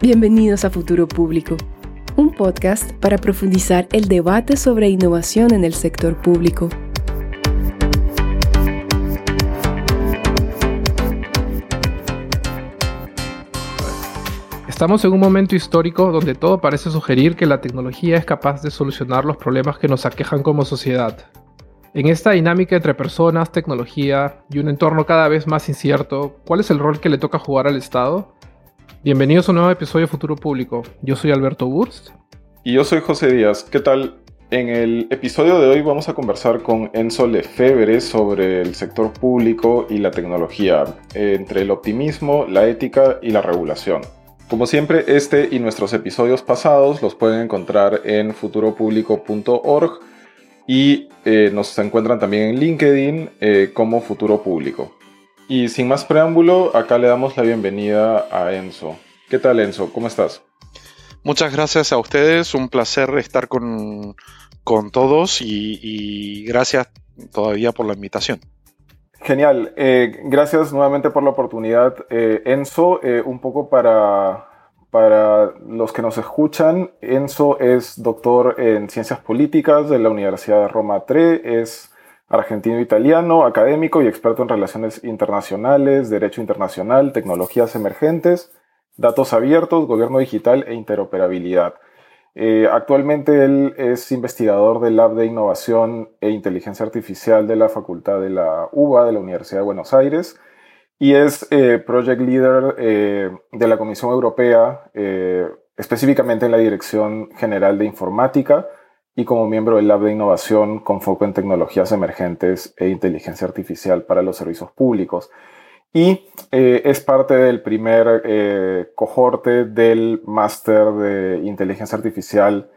Bienvenidos a Futuro Público, un podcast para profundizar el debate sobre innovación en el sector público. Estamos en un momento histórico donde todo parece sugerir que la tecnología es capaz de solucionar los problemas que nos aquejan como sociedad. En esta dinámica entre personas, tecnología y un entorno cada vez más incierto, ¿cuál es el rol que le toca jugar al Estado? Bienvenidos a un nuevo episodio de Futuro Público. Yo soy Alberto Burst. Y yo soy José Díaz. ¿Qué tal? En el episodio de hoy vamos a conversar con Enzo Lefebvre sobre el sector público y la tecnología, entre el optimismo, la ética y la regulación. Como siempre, este y nuestros episodios pasados los pueden encontrar en futuropublico.org y eh, nos encuentran también en LinkedIn eh, como Futuro Público. Y sin más preámbulo, acá le damos la bienvenida a Enzo. ¿Qué tal Enzo? ¿Cómo estás? Muchas gracias a ustedes, un placer estar con, todos y, gracias todavía por la invitación. Genial, eh, gracias nuevamente por la oportunidad. Eh, Enzo, eh, un poco para, para los que nos escuchan, Enzo es doctor en ciencias políticas de la Universidad de Roma III, es argentino-italiano, académico y experto en relaciones internacionales, derecho internacional, tecnologías emergentes, datos abiertos, gobierno digital e interoperabilidad. Eh, actualmente él es investigador del Lab de Innovación e Inteligencia Artificial de la Facultad de la UBA de la Universidad de Buenos Aires y es eh, Project Leader eh, de la Comisión Europea, específicamente en la Dirección General de Informática y como miembro del Lab de Innovación con foco en tecnologías emergentes e inteligencia artificial para los servicios públicos. Y eh, es parte del primer eh, cohorte del máster de inteligencia artificial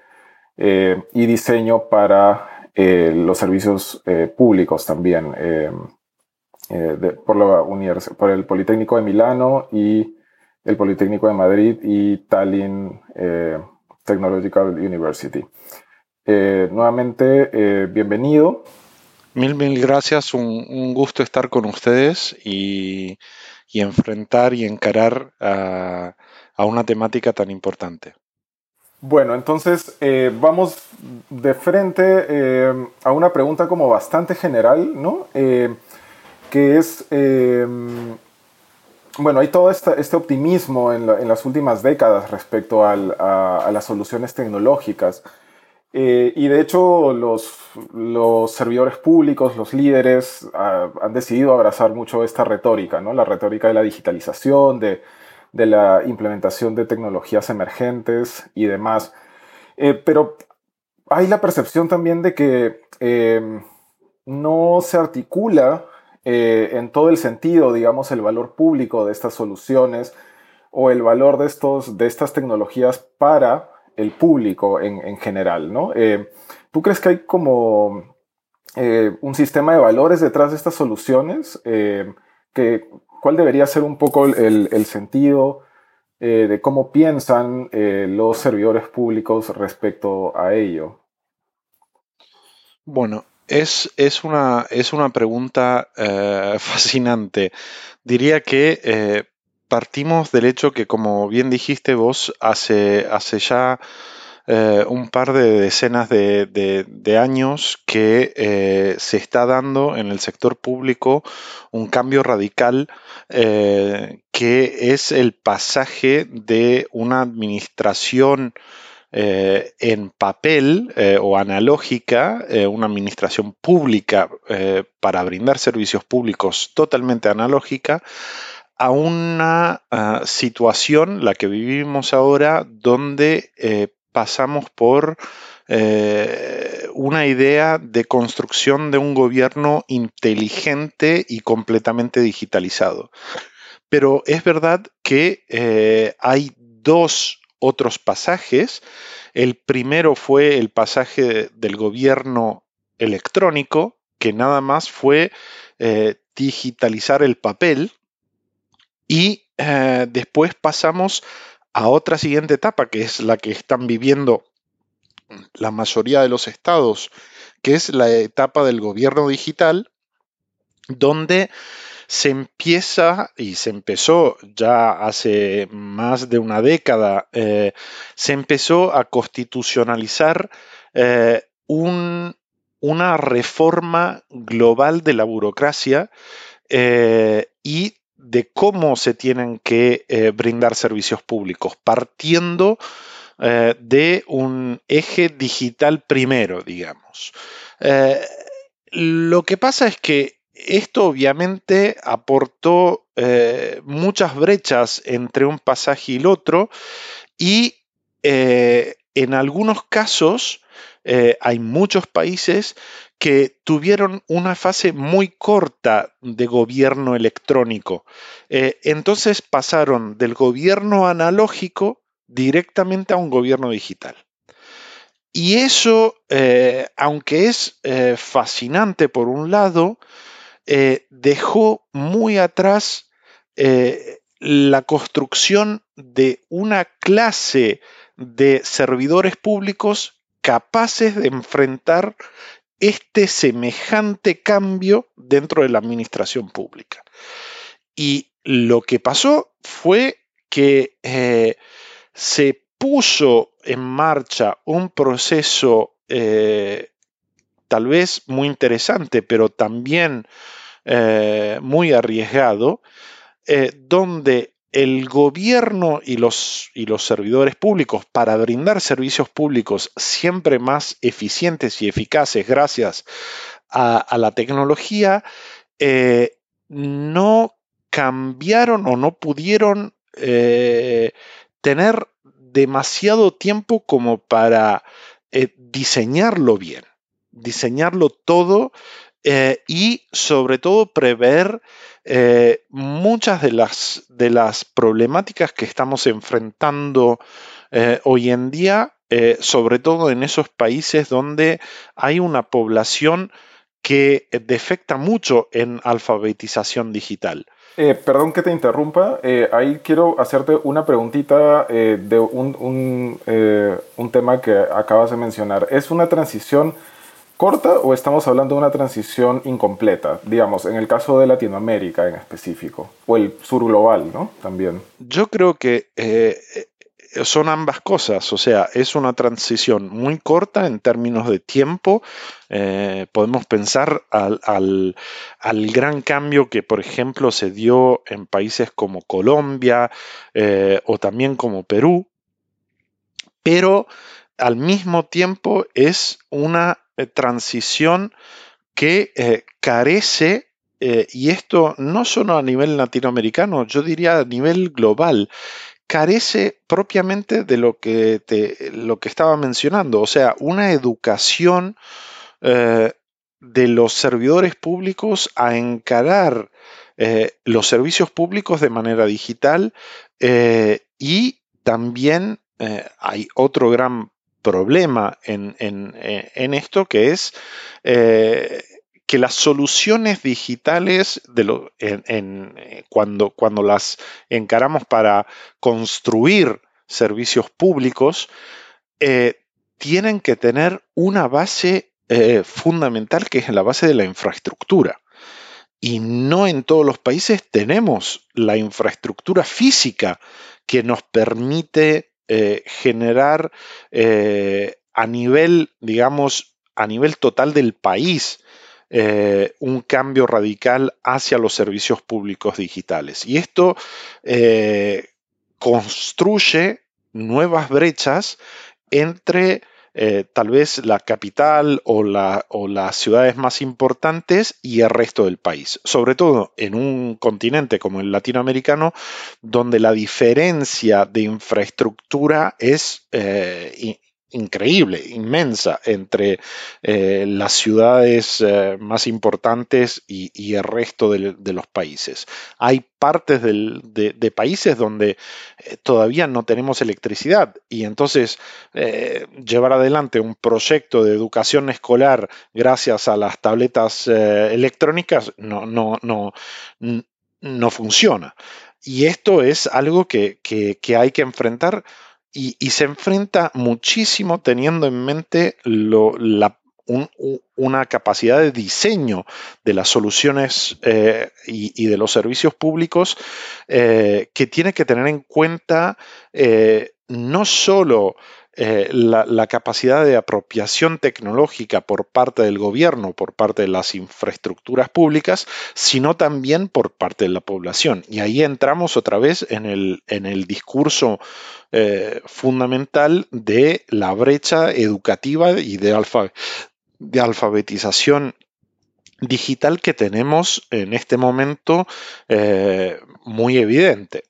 eh, y diseño para los servicios públicos también, por, la por el Politécnico de Milano y el Politécnico de Madrid y Tallinn Technological University. Eh, nuevamente, eh, bienvenido. Mil, mil gracias. Un, gusto estar con ustedes y, enfrentar y encarar a, una temática tan importante. Bueno, entonces eh, vamos de frente a una pregunta como bastante general, ¿no? que es, bueno, hay todo este, optimismo en, las últimas décadas respecto a las soluciones tecnológicas. Eh, y de hecho los, los, servidores públicos, los líderes, ah, han decidido abrazar mucho esta retórica, ¿no? la retórica de la digitalización, de, de la implementación de tecnologías emergentes y demás. Eh, pero hay la percepción también de que em, no se articula eh, en todo el sentido, digamos, el valor público de estas soluciones o el valor de, estos, de estas tecnologías para el público en, general, ¿no? Eh, ¿Tú crees que hay como eh, un sistema de valores detrás de estas soluciones? Eh, ¿Cuál debería ser un poco el, sentido de cómo piensan los servidores públicos respecto a ello? Bueno, es, es, una, es una pregunta fascinante. Diría que partimos del hecho que, como bien dijiste vos, hace, hace ya eh, un par de decenas de, años que eh, se está dando en el sector público un cambio radical eh, que es el pasaje de una administración en papel o analógica, una administración pública para brindar servicios públicos totalmente analógica, a una situación, la que vivimos ahora, donde eh, pasamos por eh, una idea de construcción de un gobierno inteligente y completamente digitalizado. Pero es verdad que eh, hay dos otros pasajes. El primero fue el pasaje del gobierno electrónico, que nada más fue digitalizar el papel, y eh, después pasamos a otra siguiente etapa, que es la que están viviendo la mayoría de los estados, que es la etapa del gobierno digital, donde se empieza, y se empezó ya hace más de una década, eh, se empezó a constitucionalizar eh, una reforma global de la burocracia y de cómo se tienen que brindar servicios públicos, partiendo de un eje digital primero, digamos. Lo que pasa es que esto obviamente aportó eh, muchas brechas entre un pasaje y el otro y eh, en algunos casos eh, hay muchos países que tuvieron una fase muy corta de gobierno electrónico. entonces pasaron del gobierno analógico directamente a un gobierno digital. Y eso, eh, aunque es eh, fascinante por un lado, eh, dejó muy atrás la construcción de una clase de servidores públicos capaces de enfrentar este semejante cambio dentro de la administración pública. Y lo que pasó fue que se puso en marcha un proceso eh, tal vez muy interesante, pero también eh, muy arriesgado, eh, donde el gobierno y los, y los, servidores públicos, para brindar servicios públicos siempre más eficientes y eficaces gracias a la tecnología, no cambiaron o no pudieron tener demasiado tiempo como para eh, diseñarlo bien, diseñarlo todo eh, y sobre todo prever eh, muchas de las, de las problemáticas que estamos enfrentando hoy en día, sobre todo en esos países donde hay una población que defecta mucho en alfabetización digital. Eh, perdón que te interrumpa, eh, ahí quiero hacerte una preguntita eh, de un, un, tema que acabas de mencionar. ¿Es una transición corta o estamos hablando de una transición incompleta? Digamos, en el caso de Latinoamérica en específico, o el sur global, ¿no? También. Yo creo que son ambas cosas, o sea, es una transición muy corta en términos de tiempo. Eh, podemos pensar al, gran cambio que, por ejemplo, se dio en países como Colombia eh, o también como Perú, pero al mismo tiempo es una eh, transición que carece y esto no solo a nivel latinoamericano, yo diría a nivel global, carece propiamente de lo que, lo que estaba mencionando, o sea, una educación eh, de los servidores públicos a encarar eh, los servicios públicos de manera digital eh, y también hay otro gran problema en, en esto que es que las soluciones digitales, eh, cuando, las encaramos para construir servicios públicos, eh, tienen que tener una base eh, fundamental que es la base de la infraestructura. Y no en todos los países tenemos la infraestructura física que nos permite generar a nivel, digamos, a nivel total del país, eh, un cambio radical hacia los servicios públicos digitales. Y esto eh, construye nuevas brechas entre eh, tal vez la capital o, o, las ciudades más importantes y el resto del país. Sobre todo en un continente como el latinoamericano, donde la diferencia de infraestructura es increíble, inmensa entre eh, las ciudades eh, más importantes y, el resto de, los países. Hay partes de, países donde eh, todavía no tenemos electricidad y entonces llevar adelante un proyecto de educación escolar gracias a las tabletas electrónicas no, no, no, no funciona. Y esto es algo que, que hay que enfrentar y, se enfrenta muchísimo teniendo en mente una capacidad de diseño de las soluciones eh, y, de los servicios públicos eh, que tiene que tener en cuenta no solo eh, la, capacidad de apropiación tecnológica por parte del gobierno, por parte de las infraestructuras públicas, sino también por parte de la población. Y ahí entramos otra vez en el, en el discurso eh, fundamental de la brecha educativa y de, alfabetización digital que tenemos en este momento eh, muy evidente.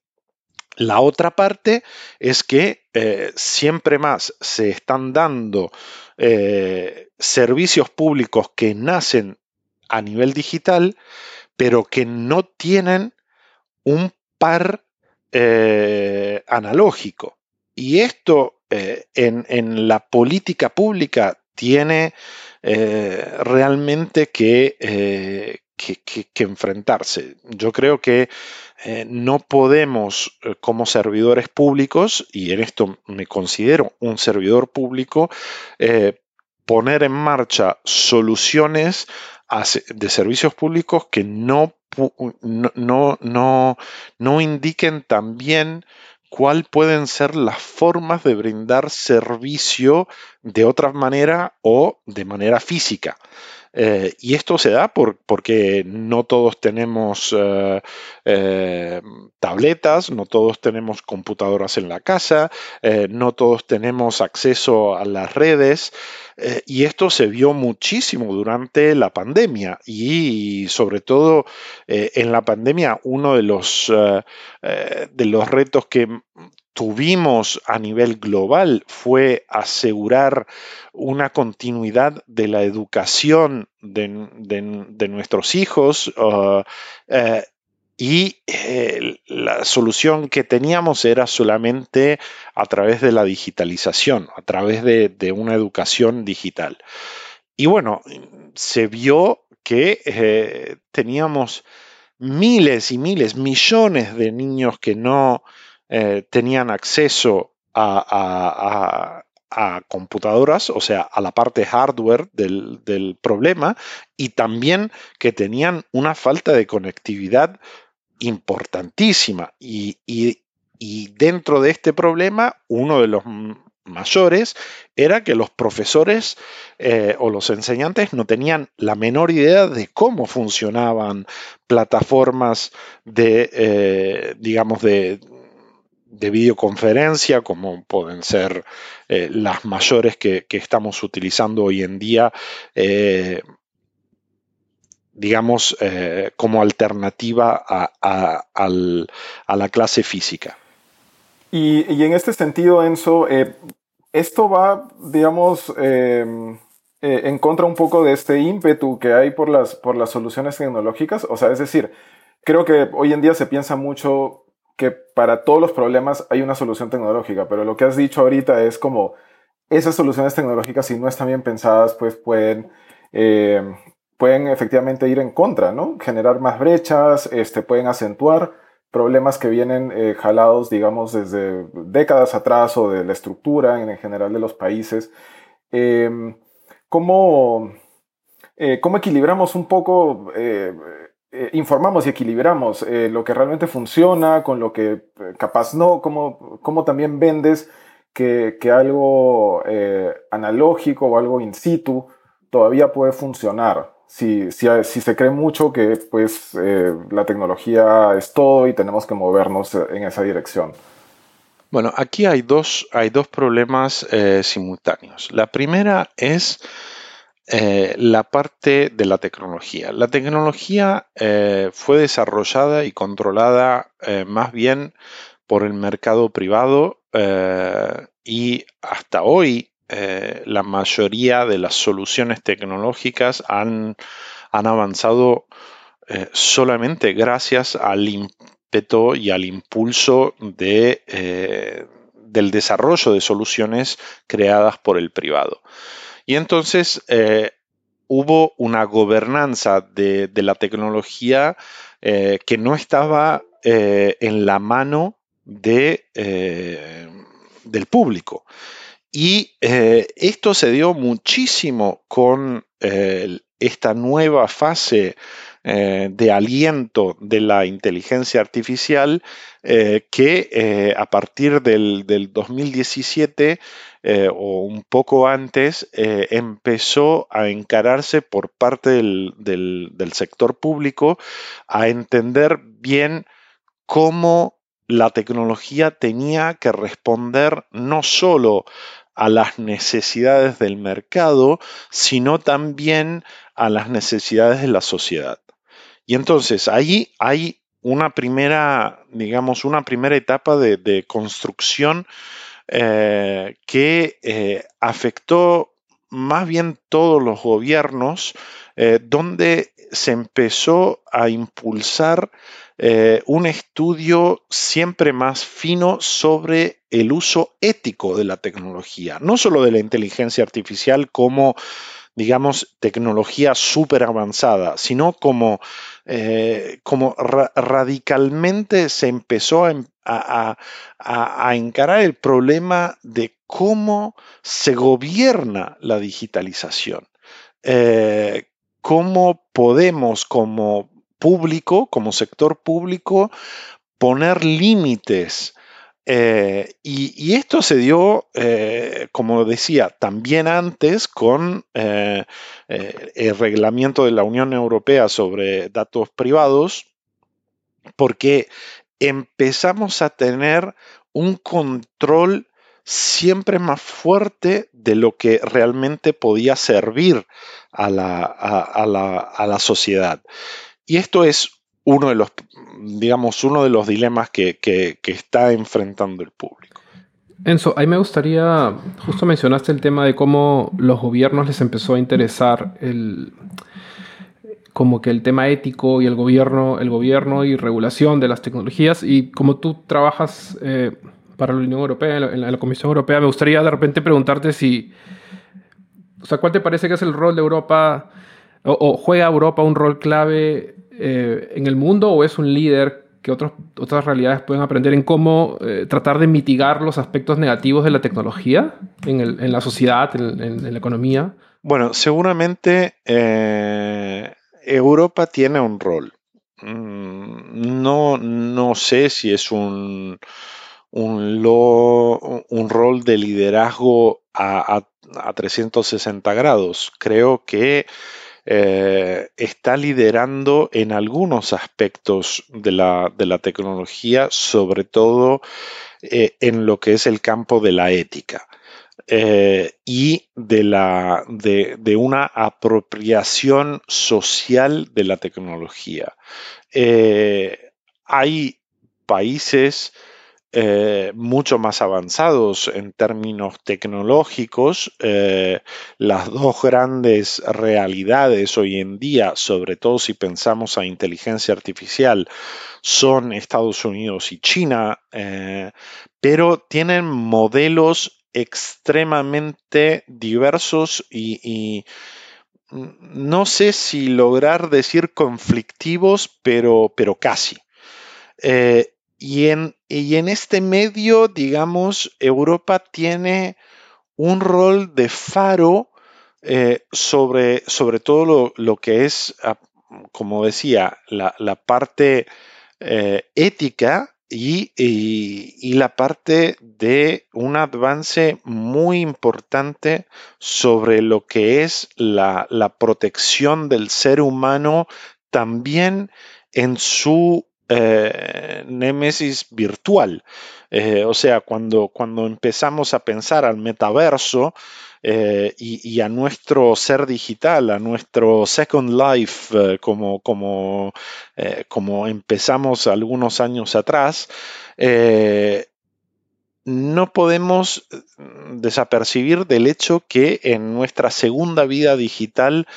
La otra parte es que eh, siempre más se están dando eh, servicios públicos que nacen a nivel digital, pero que no tienen un par eh, analógico. Y esto en, la política pública tiene realmente que, que, enfrentarse. Yo creo que eh, no podemos, eh, como servidores públicos, y en esto me considero un servidor público, eh, poner en marcha soluciones de servicios públicos que no, no, no, no indiquen también cuáles pueden ser las formas de brindar servicio de otra manera o de manera física. Eh, y esto se da porque no todos tenemos eh, eh, tabletas, no todos tenemos computadoras en la casa, no todos tenemos acceso a las redes. y esto se vio muchísimo durante la pandemia y, sobre todo en la pandemia uno de los, de los retos que tuvimos a nivel global fue asegurar una continuidad de la educación de, nuestros hijos uh, eh, y eh, la solución que teníamos era solamente a través de la digitalización, a través de, una educación digital. Y bueno, se vio que eh, teníamos miles y miles, millones de niños que no eh, tenían acceso a, computadoras, o sea, a la parte hardware del, problema, y también que tenían una falta de conectividad importantísima. Y, dentro de este problema, uno de los mayores era que los profesores eh, o los enseñantes no tenían la menor idea de cómo funcionaban plataformas de, eh, digamos, de, de videoconferencia, como pueden ser eh, las mayores que, estamos utilizando hoy en día, eh, digamos, eh, como alternativa a, la clase física. Y, en este sentido, Enzo, esto va, digamos, en contra un poco de este ímpetu que hay por las, por las soluciones tecnológicas. O sea, es decir, creo que hoy en día se piensa mucho que para todos los problemas hay una solución tecnológica, pero lo que has dicho ahorita es como esas soluciones tecnológicas, si no están bien pensadas, pues pueden, eh, pueden efectivamente ir en contra, ¿no? Generar más brechas, este, pueden acentuar problemas que vienen eh, jalados, digamos, desde décadas atrás o de la estructura en, general de los países. Em, ¿cómo, eh, ¿Cómo equilibramos un poco eh, informamos y equilibramos eh, lo que realmente funciona con lo que eh, capaz no, como, como también vendes que, que algo analógico o algo in situ todavía puede funcionar. Si, si, si se cree mucho que pues, la tecnología es todo y tenemos que movernos en esa dirección. Bueno, aquí hay dos, hay dos problemas simultáneos. La primera es eh, la parte de la tecnología. La tecnología eh, fue desarrollada y controlada eh, más bien por el mercado privado y hasta hoy la mayoría de las soluciones tecnológicas han, avanzado solamente gracias al ímpetu y al impulso de, del desarrollo de soluciones creadas por el privado. Y entonces eh, hubo una gobernanza de, la tecnología eh, que no estaba eh, en la mano de, del público. y esto se dio muchísimo con esta nueva fase eh, de aliento de la inteligencia artificial eh, que eh, a partir del, 2017 o un poco antes empezó a encararse por parte del, del sector público a entender bien cómo la tecnología tenía que responder no solo a las necesidades del mercado, sino también a las necesidades de la sociedad. Y entonces ahí hay una primera, digamos, una primera etapa de, construcción eh, que eh, afectó más bien todos los gobiernos, eh, donde se empezó a impulsar un estudio siempre más fino sobre el uso ético de la tecnología, no solo de la inteligencia artificial como digamos, tecnología súper avanzada, sino como, eh, como radicalmente se empezó a, encarar el problema de cómo se gobierna la digitalización. Eh, cómo podemos como público, como sector público, poner límites eh, y, esto se dio, eh, como decía, también antes con eh, el reglamento de la Unión Europea sobre datos privados, porque empezamos a tener un control siempre más fuerte de lo que realmente podía servir a la, a la sociedad. Y esto es uno de los, digamos, uno de los dilemas que, está enfrentando el público. Enzo, ahí me gustaría, justo mencionaste el tema de cómo los gobiernos les empezó a interesar el, como que el tema ético y el gobierno, el gobierno y regulación de las tecnologías. Y como tú trabajas eh, para la Unión Europea, en la, Comisión Europea, me gustaría de repente preguntarte si, o sea, ¿cuál te parece que es el rol de Europa o juega Europa un rol clave eh, en el mundo o es un líder que otras realidades pueden aprender en cómo eh, tratar de mitigar los aspectos negativos de la tecnología en, la sociedad, en, la economía? Bueno, seguramente eh, Europa tiene un rol. Mm, no, no sé si es un, un, un rol de liderazgo a, a, a 360 grados. Creo que eh, está liderando en algunos aspectos de la, tecnología, sobre todo eh, en lo que es el campo de la ética. Eh, y de, la, de, una apropiación social de la tecnología. hay países eh, mucho más avanzados en términos tecnológicos. Eh, las dos grandes realidades hoy en día, sobre todo si pensamos a inteligencia artificial, son Estados Unidos y China, eh, pero tienen modelos extremadamente diversos y, no sé si lograr decir conflictivos, pero, pero casi. Y en, y en este medio, digamos, Europa tiene un rol de faro eh, sobre, sobre todo lo, que es, ah, como decía, la, parte eh, ética y, la parte de un avance muy importante sobre lo que es la, la protección del ser humano también en su eh, némesis virtual. Eh, o sea, cuando, cuando empezamos a pensar al metaverso eh, y, a nuestro ser digital, a nuestro Second Life, como, como, como empezamos algunos años atrás, no podemos desapercibir del hecho que en nuestra segunda vida digital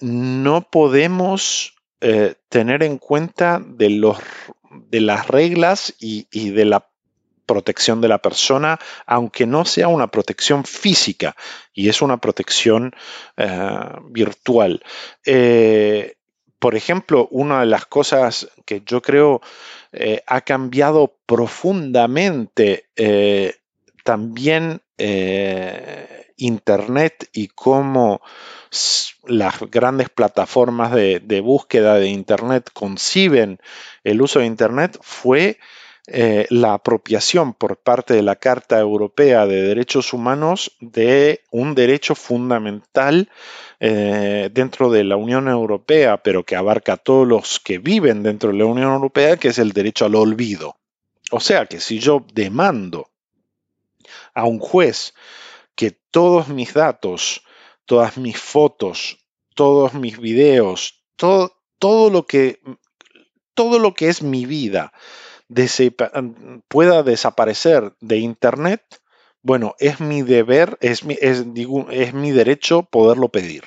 no podemos eh, tener en cuenta de, los, de las reglas y, de la protección de la persona, aunque no sea una protección física y es una protección eh, virtual. Eh, por ejemplo, una de las cosas que yo creo ha cambiado profundamente también eh, Internet y cómo las grandes plataformas de, búsqueda de Internet conciben el uso de Internet fue eh, la apropiación por parte de la Carta Europea de Derechos Humanos de un derecho fundamental eh, dentro de la Unión Europea, pero que abarca a todos los que viven dentro de la Unión Europea, que es el derecho al olvido. O sea que si yo demando a un juez que todos mis datos, todas mis fotos, todos mis videos, todo, todo, lo, que, todo lo que es mi vida pueda desaparecer de Internet, bueno, es mi deber, es mi, es, mi derecho poderlo pedir.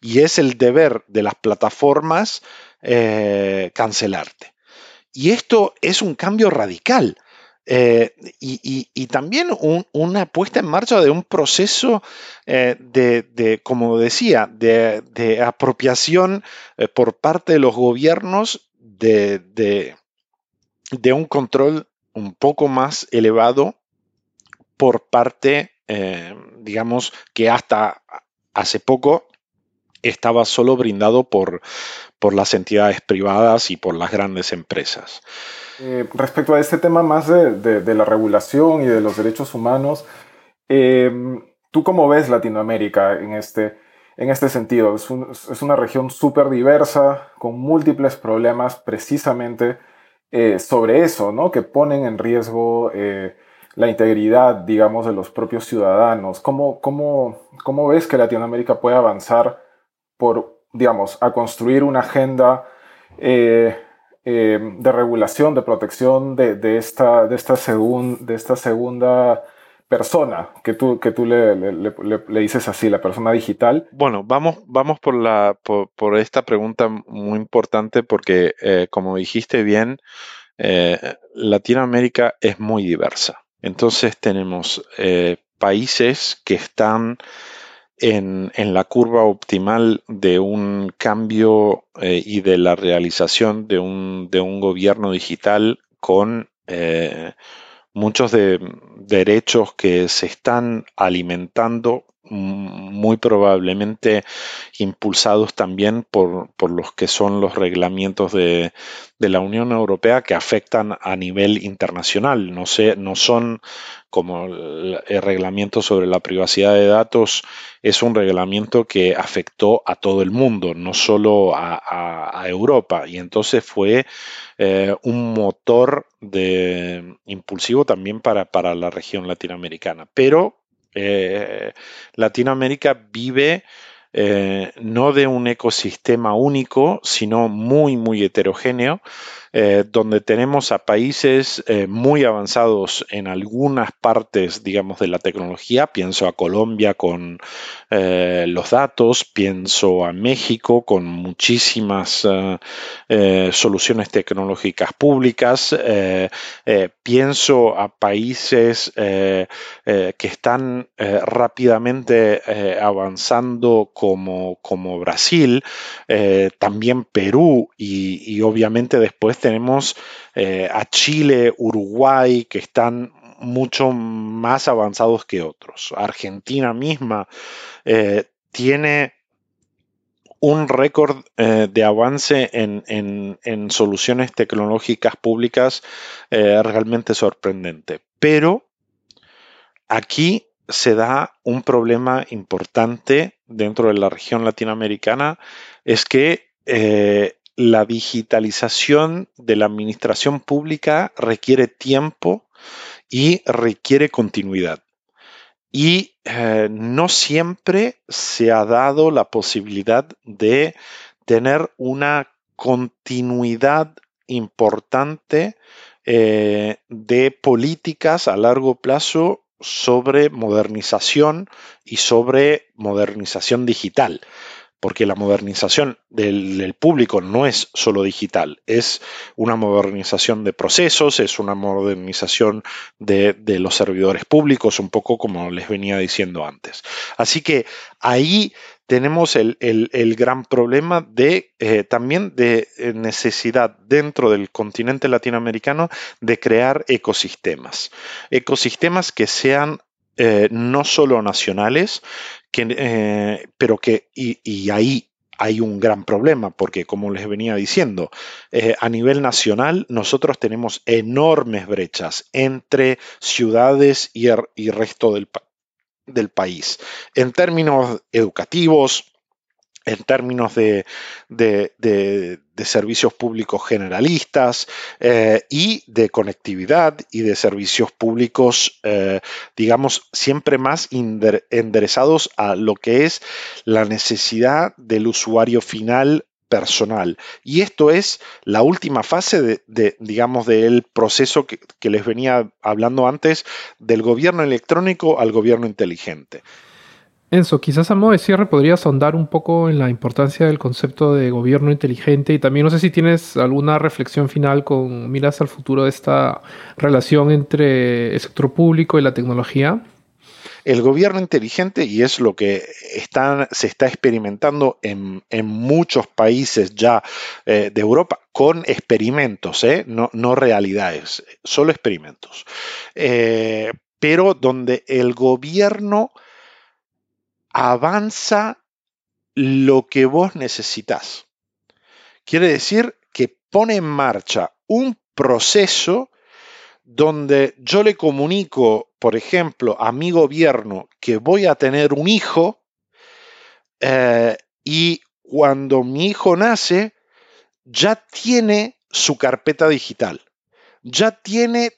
Y es el deber de las plataformas eh, cancelarte. Y esto es un cambio radical. Eh, y, también una puesta en marcha de un proceso eh, de, como decía, de, apropiación por parte de los gobiernos de, un control un poco más elevado por parte, eh, digamos, que hasta hace poco estaba solo brindado por, por las entidades privadas y por las grandes empresas. Eh, respecto a este tema más de, la regulación y de los derechos humanos, em, ¿tú cómo ves Latinoamérica en este, en este sentido? Es, una región súper diversa, con múltiples problemas precisamente eh, sobre eso, ¿no? Que ponen en riesgo eh, la integridad, digamos, de los propios ciudadanos. ¿Cómo, cómo, cómo ves que Latinoamérica puede avanzar por, digamos, a construir una agenda eh, de regulación, de protección de, de esta, de, esta de esta segunda persona que tú, que tú le, le, dices así, la persona digital? Bueno, vamos, vamos por, la, por, esta pregunta muy importante porque, eh, como dijiste bien, eh, Latinoamérica es muy diversa. Entonces tenemos eh, países que están en, en, la curva optimal de un cambio y de la realización de un, de un gobierno digital con muchos de derechos que se están alimentando muy probablemente impulsados también por, los que son los reglamentos de, la Unión Europea que afectan a nivel internacional. No, sé, no son como el, reglamento sobre la privacidad de datos, es un reglamento que afectó a todo el mundo, no solo a, Europa. Y entonces fue eh, un motor de, impulsivo también para, para la región latinoamericana. Pero eh, Latinoamérica vive eh, no de un ecosistema único, sino muy, muy heterogéneo, eh, donde tenemos a países eh, muy avanzados en algunas partes, digamos, de la tecnología. Pienso a Colombia con eh, los datos, pienso a México con muchísimas soluciones tecnológicas públicas, pienso a países que están rápidamente avanzando como, como Brasil, también Perú y, y obviamente después tenemos eh, a Chile, Uruguay, que están mucho más avanzados que otros. Argentina misma eh, tiene un récord eh, de avance en, soluciones tecnológicas públicas realmente sorprendente. Pero aquí se da un problema importante dentro de la región latinoamericana, es que la digitalización de la administración pública requiere tiempo y requiere continuidad. Y eh, no siempre se ha dado la posibilidad de tener una continuidad importante eh, de políticas a largo plazo sobre modernización y sobre modernización digital porque la modernización del, público no es solo digital, es una modernización de procesos, es una modernización de, los servidores públicos, un poco como les venía diciendo antes. Así que ahí tenemos el, gran problema de eh, también de eh, necesidad dentro del continente latinoamericano de crear ecosistemas. Ecosistemas que sean no solo nacionales, que, pero que, y, ahí hay un gran problema, porque como les venía diciendo, a nivel nacional nosotros tenemos enormes brechas entre ciudades y el resto del país, en términos educativos, en términos de, servicios públicos generalistas eh, y de conectividad y de servicios públicos, eh, digamos, siempre más enderezados a lo que es la necesidad del usuario final personal. Y esto es la última fase de, digamos, del proceso que, les venía hablando antes del gobierno electrónico al gobierno inteligente. Enzo, quizás a modo de cierre podrías ahondar un poco en la importancia del concepto de gobierno inteligente y también no sé si tienes alguna reflexión final con miras al futuro de esta relación entre el sector público y la tecnología. El gobierno inteligente, y es lo que se está experimentando en, muchos países ya eh, de Europa, con experimentos, ¿eh? no, realidades, solo experimentos. Eh, pero donde el gobierno avanza lo que vos necesitas. Quiere decir que pone en marcha un proceso donde yo le comunico, por ejemplo, a mi gobierno que voy a tener un hijo eh, y cuando mi hijo nace, ya tiene su carpeta digital, ya tiene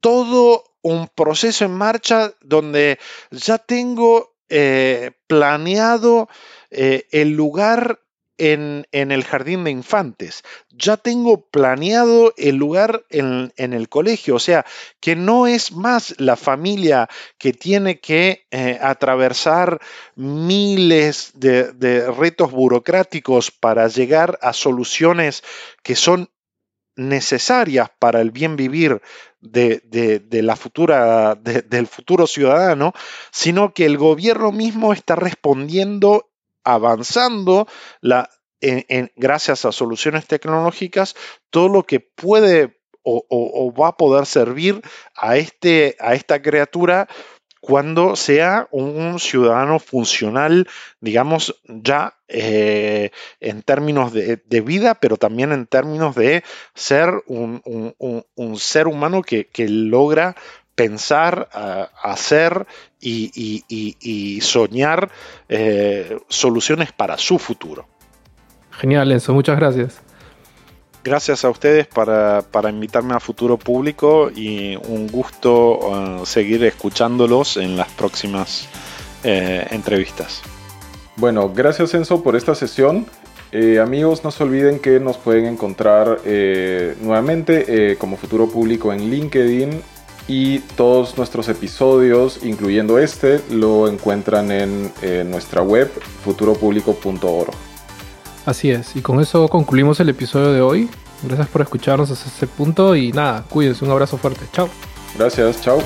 todo un proceso en marcha donde ya tengo eh, planeado eh, el lugar en, el jardín de infantes, ya tengo planeado el lugar en, el colegio, o sea, que no es más la familia que tiene que eh, atravesar miles de, retos burocráticos para llegar a soluciones que son necesarias para el bien vivir de, la futura, del futuro ciudadano, sino que el gobierno mismo está respondiendo, avanzando la, en, gracias a soluciones tecnológicas, todo lo que puede o, va a poder servir a, este, a esta criatura cuando sea un ciudadano funcional, digamos, ya eh, en términos de, vida, pero también en términos de ser un, ser humano que, logra pensar, hacer y, soñar eh, soluciones para su futuro. Genial, Enzo, muchas gracias. Gracias a ustedes para, invitarme a Futuro Público y un gusto uh, seguir escuchándolos en las próximas eh, entrevistas. Bueno, gracias Enzo por esta sesión. Eh, amigos, no se olviden que nos pueden encontrar eh, nuevamente como Futuro Público en LinkedIn y todos nuestros episodios, incluyendo este, lo encuentran en nuestra web futuropublico.org. Así es, y con eso concluimos el episodio de hoy. Gracias por escucharnos hasta este punto y nada, cuídense, un abrazo fuerte. Chao. Gracias, chao.